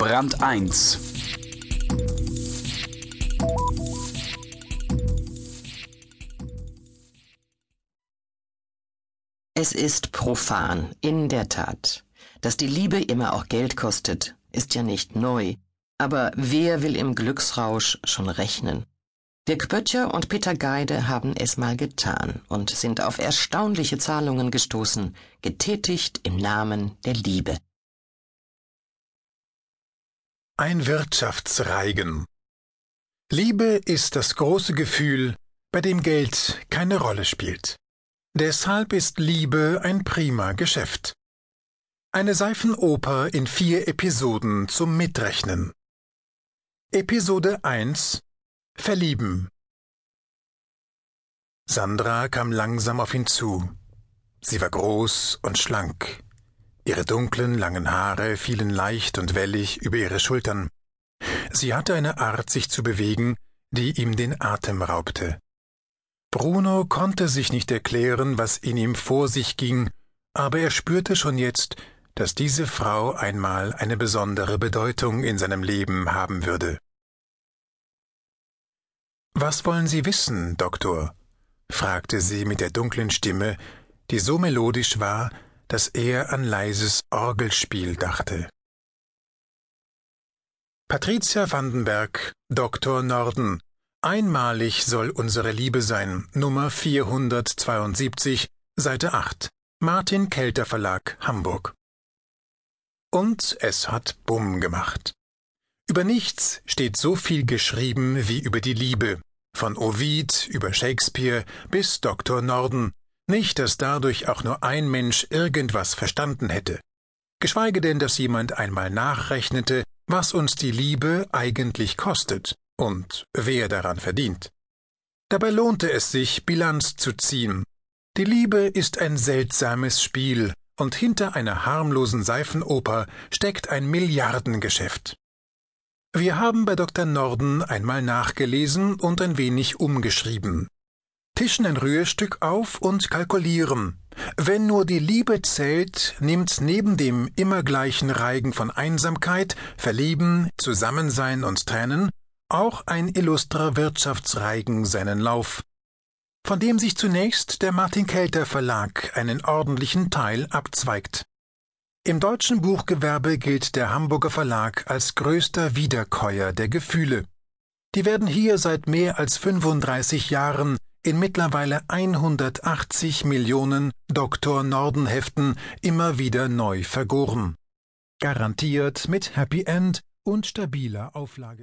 Brand 1 Es ist profan, in der Tat. Dass die Liebe immer auch Geld kostet, ist ja nicht neu. Aber wer will im Glücksrausch schon rechnen? Dirk Böttcher und Peter Geide haben es mal getan und sind auf erstaunliche Zahlungen gestoßen, getätigt im Namen der Liebe. Ein Wirtschaftsreigen. Liebe ist das große Gefühl, bei dem Geld keine Rolle spielt. Deshalb ist Liebe ein prima Geschäft. Eine Seifenoper in vier Episoden zum Mitrechnen. Episode 1 Verlieben. Sandra kam langsam auf ihn zu. Sie war groß und schlank. Ihre dunklen, langen Haare fielen leicht und wellig über ihre Schultern. Sie hatte eine Art, sich zu bewegen, die ihm den Atem raubte. Bruno konnte sich nicht erklären, was in ihm vor sich ging, aber er spürte schon jetzt, dass diese Frau einmal eine besondere Bedeutung in seinem Leben haben würde. Was wollen Sie wissen, Doktor? fragte sie mit der dunklen Stimme, die so melodisch war, dass er an leises Orgelspiel dachte. Patricia Vandenberg, Dr. Norden. Einmalig soll unsere Liebe sein. Nummer 472, Seite 8. Martin Kelter Verlag, Hamburg. Und es hat Bumm gemacht. Über nichts steht so viel geschrieben wie über die Liebe, von Ovid über Shakespeare bis Dr. Norden, nicht, dass dadurch auch nur ein Mensch irgendwas verstanden hätte. Geschweige denn, dass jemand einmal nachrechnete, was uns die Liebe eigentlich kostet und wer daran verdient. Dabei lohnte es sich, Bilanz zu ziehen. Die Liebe ist ein seltsames Spiel, und hinter einer harmlosen Seifenoper steckt ein Milliardengeschäft. Wir haben bei Dr. Norden einmal nachgelesen und ein wenig umgeschrieben tischen ein Rührstück auf und kalkulieren. Wenn nur die Liebe zählt, nimmt neben dem immer gleichen Reigen von Einsamkeit, Verlieben, Zusammensein und Tränen auch ein illustrer Wirtschaftsreigen seinen Lauf, von dem sich zunächst der Martin Kelter Verlag einen ordentlichen Teil abzweigt. Im deutschen Buchgewerbe gilt der Hamburger Verlag als größter Wiederkäuer der Gefühle. Die werden hier seit mehr als 35 Jahren in mittlerweile 180 Millionen Dr. Norden-Heften immer wieder neu vergoren. Garantiert mit Happy End und stabiler Auflage.